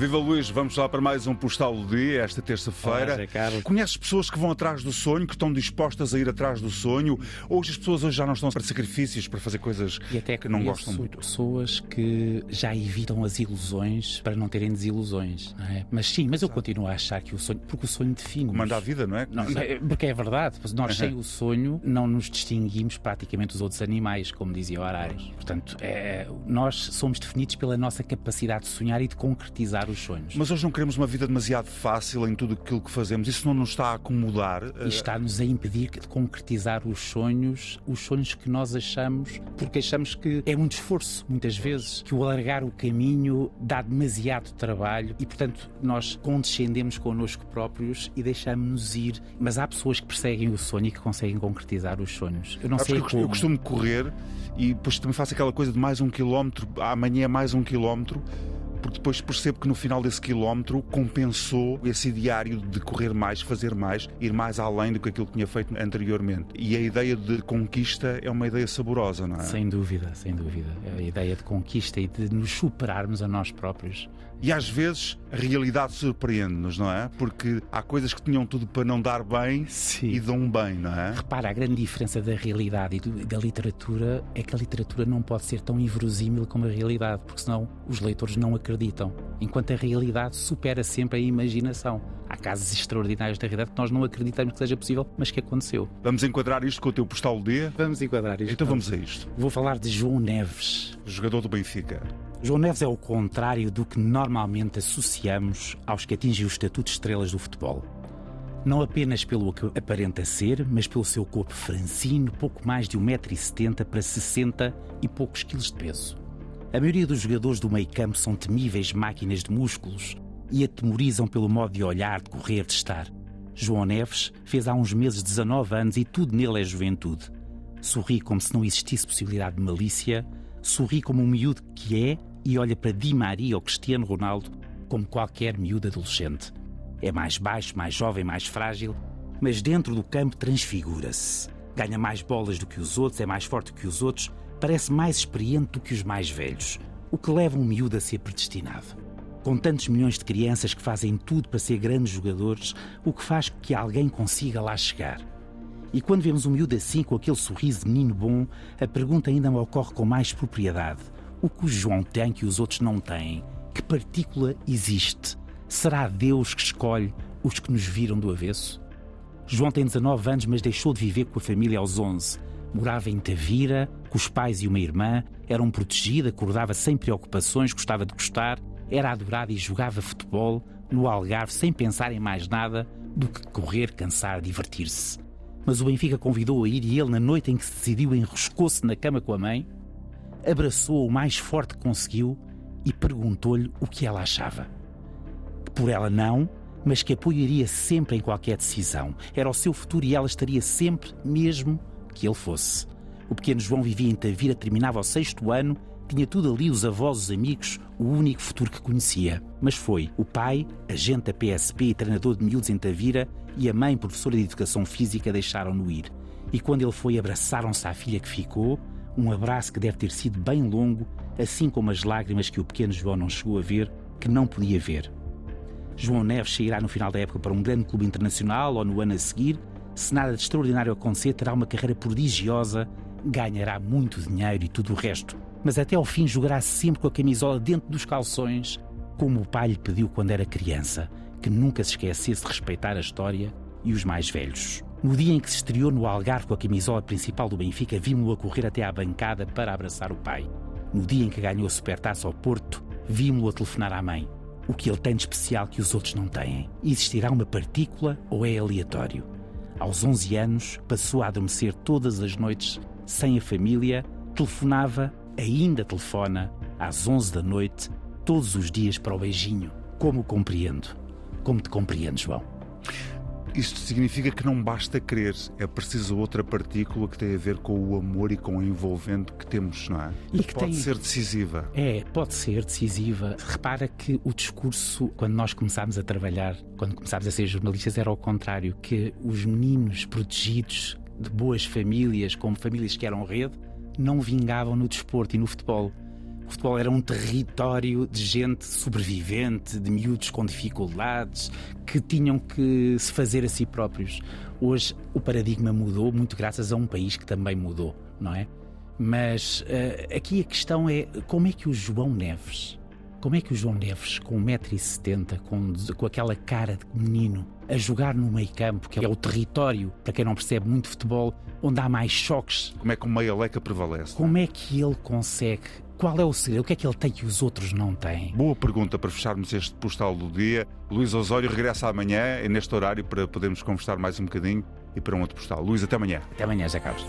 Viva Luís, vamos lá para mais um Postal do Dia, esta terça-feira. Conheces pessoas que vão atrás do sonho, que estão dispostas a ir atrás do sonho? Ou as pessoas hoje já não estão para sacrifícios, para fazer coisas e até que não gostam muito? pessoas que já evitam as ilusões para não terem desilusões. Não é? Mas sim, mas eu continuo a achar que o sonho, porque o sonho define. Manda a vida, não é? Não, porque é verdade. Nós sem o sonho não nos distinguimos praticamente dos outros animais, como dizia o Arares. Portanto, é, nós somos definidos pela nossa capacidade de sonhar e de concretizar os sonhos. Mas hoje não queremos uma vida demasiado fácil em tudo aquilo que fazemos. Isso não nos está a acomodar. E está-nos a impedir de concretizar os sonhos, os sonhos que nós achamos, porque achamos que é muito esforço, muitas vezes, que o alargar o caminho dá demasiado trabalho e, portanto, nós condescendemos connosco próprios e deixamos-nos ir. Mas há pessoas que perseguem o sonho e que conseguem concretizar os sonhos. Eu não sei eu, como. Eu costumo correr e depois também faço aquela coisa de mais um quilómetro, amanhã é mais um quilómetro porque depois percebo que no final desse quilómetro compensou esse diário de correr mais, fazer mais, ir mais além do que aquilo que tinha feito anteriormente. E a ideia de conquista é uma ideia saborosa, não é? Sem dúvida, sem dúvida. A ideia de conquista e de nos superarmos a nós próprios. E às vezes a realidade surpreende-nos, não é? Porque há coisas que tinham tudo para não dar bem Sim. e dão bem, não é? Repara, a grande diferença da realidade e da literatura é que a literatura não pode ser tão inverosímil como a realidade, porque senão os leitores não acreditam. Enquanto a realidade supera sempre a imaginação. Há casos extraordinários da realidade que nós não acreditamos que seja possível, mas que aconteceu. Vamos enquadrar isto com o teu postal dia? Vamos enquadrar isto. Então vamos a isto. Vou falar de João Neves. Jogador do Benfica. João Neves é o contrário do que normalmente associamos aos que atingem o estatuto de estrelas do futebol. Não apenas pelo que aparenta ser, mas pelo seu corpo franzino, pouco mais de 1,70m para 60 e poucos quilos de peso. A maioria dos jogadores do meio campo são temíveis máquinas de músculos e atemorizam pelo modo de olhar, de correr, de estar. João Neves fez há uns meses 19 anos e tudo nele é juventude. Sorri como se não existisse possibilidade de malícia, sorri como um miúdo que é e olha para Di Maria ou Cristiano Ronaldo como qualquer miúdo adolescente. É mais baixo, mais jovem, mais frágil, mas dentro do campo transfigura-se. Ganha mais bolas do que os outros, é mais forte que os outros, parece mais experiente do que os mais velhos, o que leva um miúdo a ser predestinado. Com tantos milhões de crianças que fazem tudo para ser grandes jogadores, o que faz que alguém consiga lá chegar. E quando vemos um miúdo assim, com aquele sorriso de menino bom, a pergunta ainda me ocorre com mais propriedade. O que o João tem que os outros não têm? Que partícula existe? Será Deus que escolhe os que nos viram do avesso? João tem 19 anos, mas deixou de viver com a família aos 11. Morava em Tavira, com os pais e uma irmã, era um protegido, acordava sem preocupações, gostava de gostar, era adorado e jogava futebol no Algarve sem pensar em mais nada do que correr, cansar, divertir-se. Mas o Benfica convidou a ir e ele, na noite em que se decidiu, enroscou-se na cama com a mãe, abraçou-a o mais forte que conseguiu e perguntou-lhe o que ela achava. Que por ela não, mas que apoiaria sempre em qualquer decisão. Era o seu futuro e ela estaria sempre, mesmo que ele fosse. O pequeno João vivia em Tavira, terminava o sexto ano, tinha tudo ali, os avós, os amigos, o único futuro que conhecia. Mas foi o pai, agente da PSP e treinador de miúdos em Tavira, e a mãe, professora de educação física, deixaram-no ir. E quando ele foi, abraçaram-se à filha que ficou, um abraço que deve ter sido bem longo, assim como as lágrimas que o pequeno João não chegou a ver, que não podia ver. João Neves sairá no final da época para um grande clube internacional ou no ano a seguir. Se nada de extraordinário acontecer, terá uma carreira prodigiosa, ganhará muito dinheiro e tudo o resto. Mas até ao fim jogará sempre com a camisola dentro dos calções, como o pai lhe pediu quando era criança, que nunca se esquecesse de respeitar a história e os mais velhos. No dia em que se estreou no Algarve com a camisola principal do Benfica, vimos-o a correr até à bancada para abraçar o pai. No dia em que ganhou a supertaça ao Porto, vimos-o a telefonar à mãe. O que ele tem de especial que os outros não têm? Existirá uma partícula ou é aleatório? Aos 11 anos, passou a adormecer todas as noites, sem a família, telefonava, ainda telefona, às 11 da noite, todos os dias para o beijinho. Como compreendo? Como te compreendo, João? Isto significa que não basta querer, é preciso outra partícula que tem a ver com o amor e com o envolvente que temos, não é? E que pode tem... ser decisiva. É, pode ser decisiva. Repara que o discurso, quando nós começámos a trabalhar, quando começámos a ser jornalistas, era ao contrário, que os meninos protegidos de boas famílias, como famílias que eram rede, não vingavam no desporto e no futebol O futebol era um território de gente sobrevivente, de miúdos com dificuldades, que tinham que se fazer a si próprios. Hoje o paradigma mudou, muito graças a um país que também mudou, não é? Mas uh, aqui a questão é como é que o João Neves, como é que o João Neves, com 1,70m, com, com aquela cara de menino, a jogar no meio campo, que é o território, para quem não percebe muito futebol, onde há mais choques. Como é que o meia leca prevalece? Como é que ele consegue? Qual é o segredo? O que é que ele tem que os outros não têm? Boa pergunta para fecharmos este postal do dia. Luís Osório regressa amanhã, neste horário, para podermos conversar mais um bocadinho e para um outro postal. Luís, até amanhã. Até amanhã, José Carlos.